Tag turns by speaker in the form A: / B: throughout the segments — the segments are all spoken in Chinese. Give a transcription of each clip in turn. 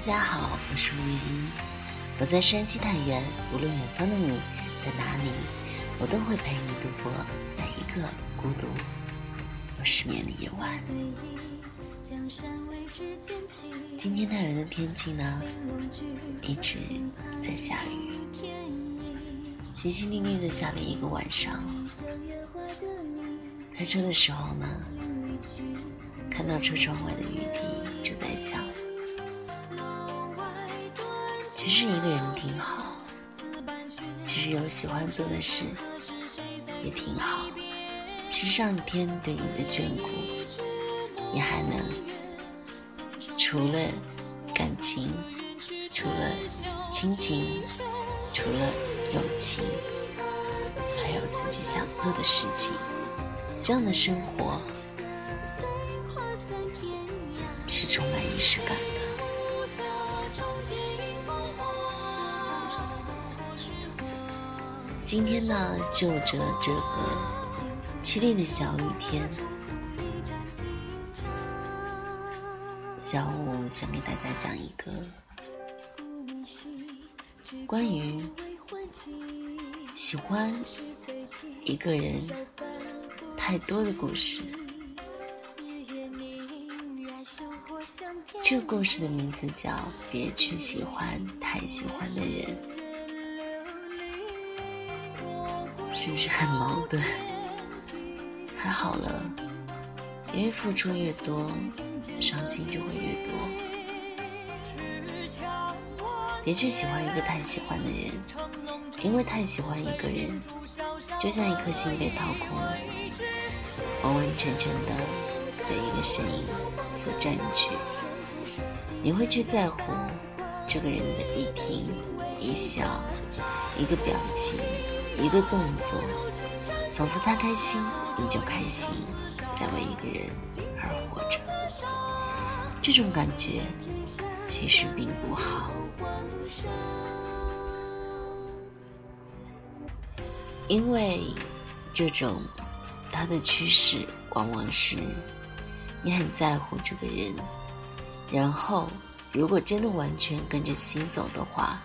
A: 大家好，我是吴音，我在山西太原。无论远方的你在哪里，我都会陪你度过每一个孤独和失眠的夜晚。今天太原的天气呢，一直在下雨，淅淅沥沥的下了一个晚上。开车的时候呢，看到车窗外的雨滴，就在想。其实一个人挺好，其实有喜欢做的事也挺好，是上天对你的眷顾。你还能除了感情，除了亲情，除了友情，还有自己想做的事情，这样的生活是充满仪式感。今天呢，就着这个凄厉的小雨天，小五想给大家讲一个关于喜欢一个人太多的故事。这个故事的名字叫《别去喜欢太喜欢的人》。是不是很矛盾？还好了，因为付出越多，伤心就会越多。别去喜欢一个太喜欢的人，因为太喜欢一个人，就像一颗心被掏空，完完全全的被一个身影所占据。你会去在乎这个人的一颦一笑，一个表情。一个动作，仿佛他开心，你就开心，在为一个人而活着。这种感觉其实并不好，因为这种他的趋势往往是你很在乎这个人，然后如果真的完全跟着心走的话，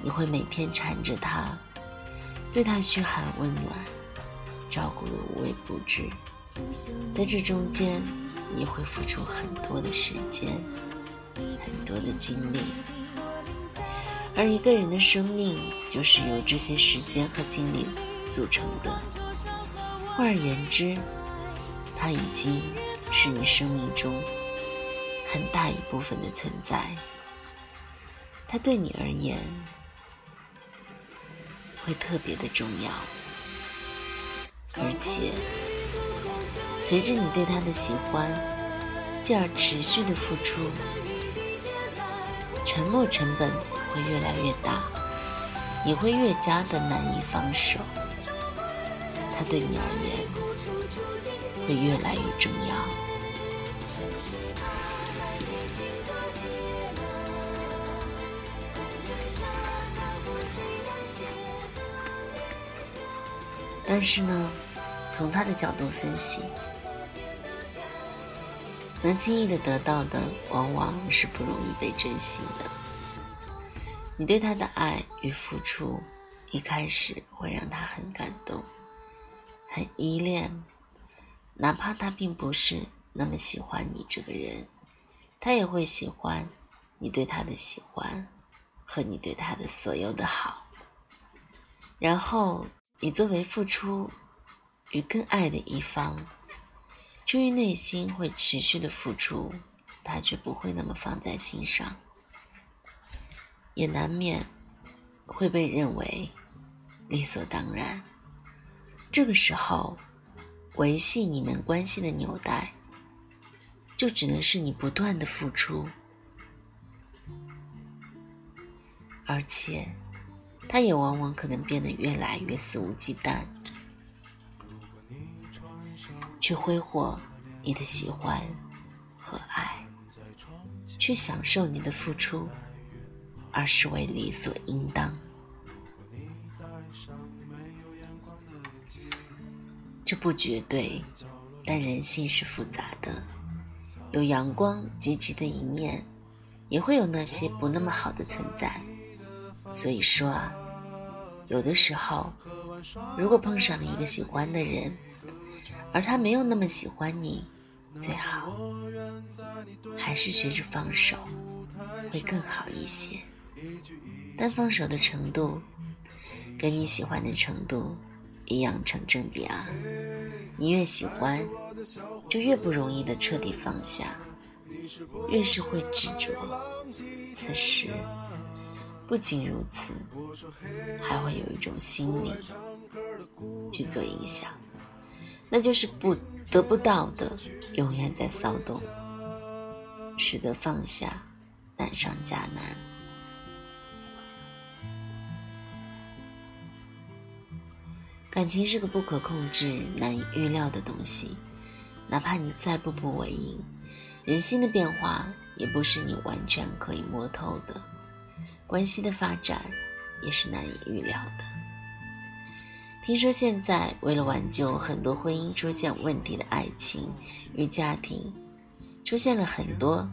A: 你会每天缠着他。对他嘘寒问暖，照顾的无微不至，在这中间，你会付出很多的时间，很多的精力，而一个人的生命就是由这些时间和精力组成的。换而言之，他已经是你生命中很大一部分的存在，他对你而言。会特别的重要，而且随着你对他的喜欢，进而持续的付出，沉默成本会越来越大，你会越加的难以放手，他对你而言会越来越重要。但是呢，从他的角度分析，能轻易的得到的，往往是不容易被珍惜的。你对他的爱与付出，一开始会让他很感动，很依恋，哪怕他并不是那么喜欢你这个人，他也会喜欢你对他的喜欢和你对他的所有的好，然后。你作为付出与更爱的一方，出于内心会持续的付出，他却不会那么放在心上，也难免会被认为理所当然。这个时候，维系你们关系的纽带，就只能是你不断的付出，而且。他也往往可能变得越来越肆无忌惮，去挥霍你的喜欢和爱，去享受你的付出，而视为理所应当。这不绝对，但人性是复杂的，有阳光积极的一面，也会有那些不那么好的存在。所以说啊，有的时候，如果碰上了一个喜欢的人，而他没有那么喜欢你，最好还是学着放手，会更好一些。但放手的程度，跟你喜欢的程度一样成正比啊。你越喜欢，就越不容易的彻底放下，越是会执着。此时。不仅如此，还会有一种心理去做影响，那就是不得不到的永远在骚动，使得放下难上加难。感情是个不可控制、难以预料的东西，哪怕你再步步为营，人心的变化也不是你完全可以摸透的。关系的发展也是难以预料的。听说现在为了挽救很多婚姻出现问题的爱情与家庭，出现了很多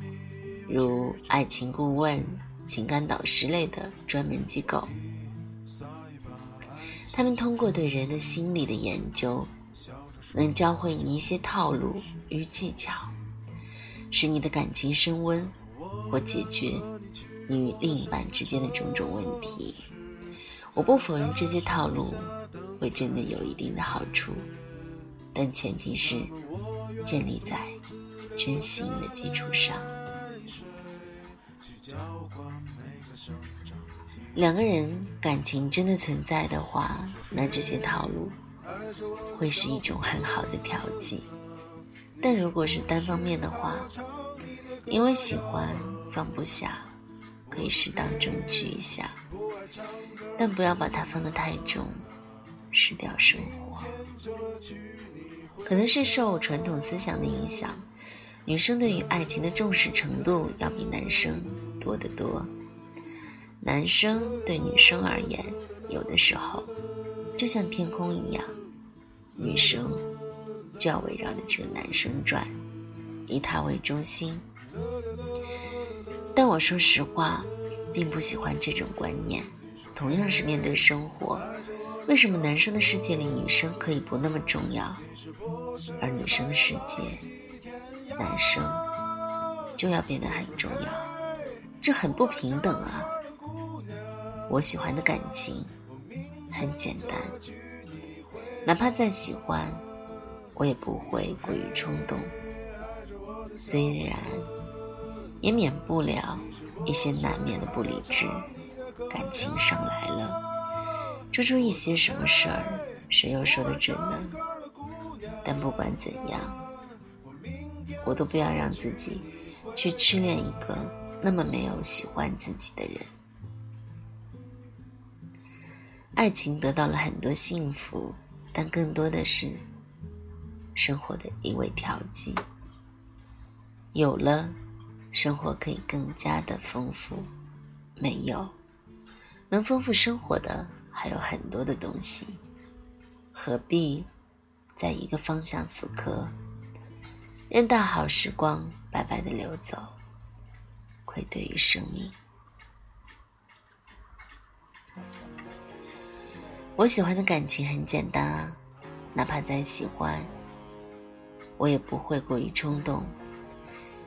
A: 如爱情顾问、情感导师类的专门机构。他们通过对人的心理的研究，能教会你一些套路与技巧，使你的感情升温或解决。你与另一半之间的种种问题，我不否认这些套路会真的有一定的好处，但前提是建立在真心的基础上。两个人感情真的存在的话，那这些套路会是一种很好的调剂；但如果是单方面的话，因为喜欢放不下。可以适当争取一下，但不要把它放得太重，失掉生活。可能是受传统思想的影响，女生对于爱情的重视程度要比男生多得多。男生对女生而言，有的时候就像天空一样，女生就要围绕着这个男生转，以他为中心。但我说实话，并不喜欢这种观念。同样是面对生活，为什么男生的世界里女生可以不那么重要，而女生的世界，男生就要变得很重要？这很不平等啊！我喜欢的感情很简单，哪怕再喜欢，我也不会过于冲动。虽然。也免不了一些难免的不理智，感情上来了，做出一些什么事儿，谁又说得准呢？但不管怎样，我都不要让自己去痴恋一个那么没有喜欢自己的人。爱情得到了很多幸福，但更多的是生活的一味调剂。有了。生活可以更加的丰富，没有能丰富生活的还有很多的东西，何必在一个方向死磕，任大好时光白白的流走，愧对于生命。我喜欢的感情很简单啊，哪怕再喜欢，我也不会过于冲动。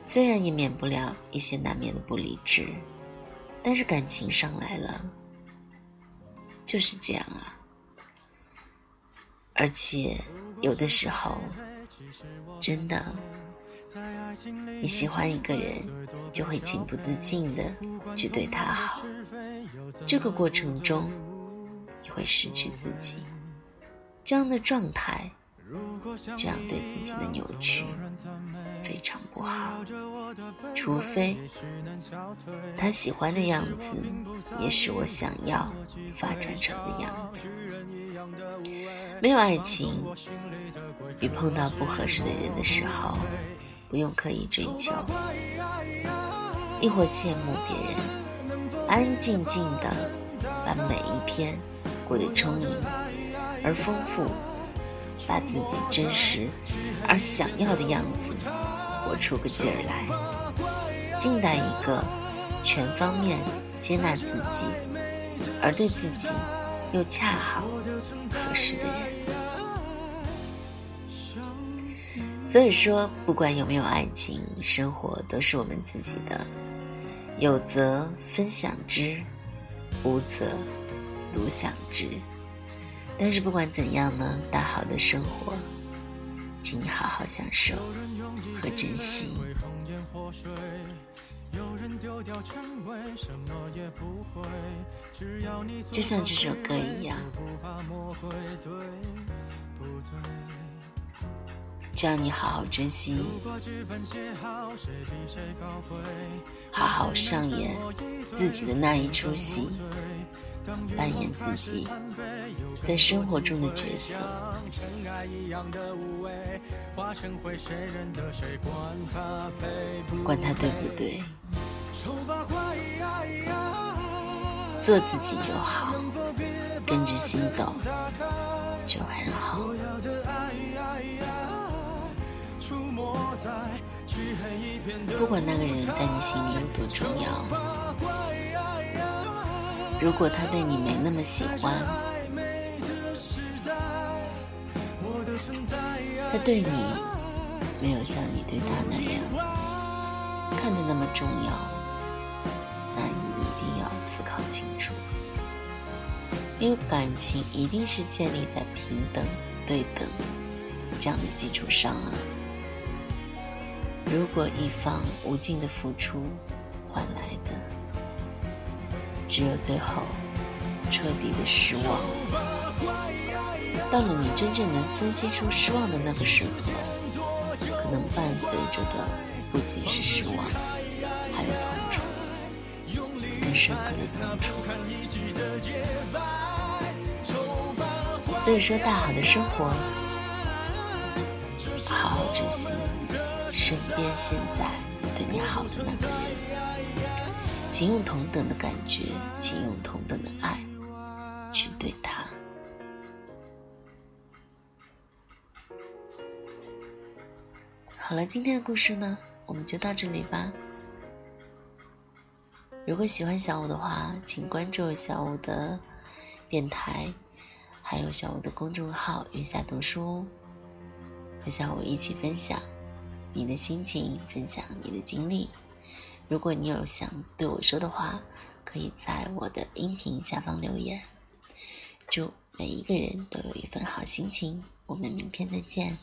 A: 虽然也免不了一些难免的不理智，但是感情上来了，就是这样啊。而且有的时候，真的，你喜欢一个人，就会情不自禁的去对他好，这个过程中，你会失去自己，这样的状态，这样对自己的扭曲。非常不好，除非他喜欢的样子也是我想要发展成的样子。没有爱情，与碰到不合适的人的时候，不用刻意追求，亦或羡慕别人，安安静静的把每一天过得充盈而丰富。把自己真实而想要的样子活出个劲儿来，静待一个全方面接纳自己，而对自己又恰好合适的人。所以说，不管有没有爱情，生活都是我们自己的，有则分享之，无则独享之。但是不管怎样呢，大好的生活，请你好好享受和珍惜。就像这首歌一样，只要你好好珍惜，好好上演自己的那一出戏，扮演自己在生活中的角色。管他对不对，做自己就好，跟着心走就很好。不管那个人在你心里有多重要，如果他对你没那么喜欢。他对你没有像你对他那样看得那么重要，那你一定要思考清楚，因为感情一定是建立在平等、对等这样的基础上啊。如果一方无尽的付出换来只有最后彻底的失望。到了你真正能分析出失望的那个时候，可能伴随着的不仅是失望，还有痛楚，更深刻的痛楚。所以说，大好的生活，好好珍惜身边现在对你好的那个人，请用同等的感觉，请用同等的爱去对他。好了，今天的故事呢，我们就到这里吧。如果喜欢小五的话，请关注小五的电台，还有小五的公众号“月下读书”，和小五一起分享你的心情，分享你的经历。如果你有想对我说的话，可以在我的音频下方留言。祝每一个人都有一份好心情，我们明天再见。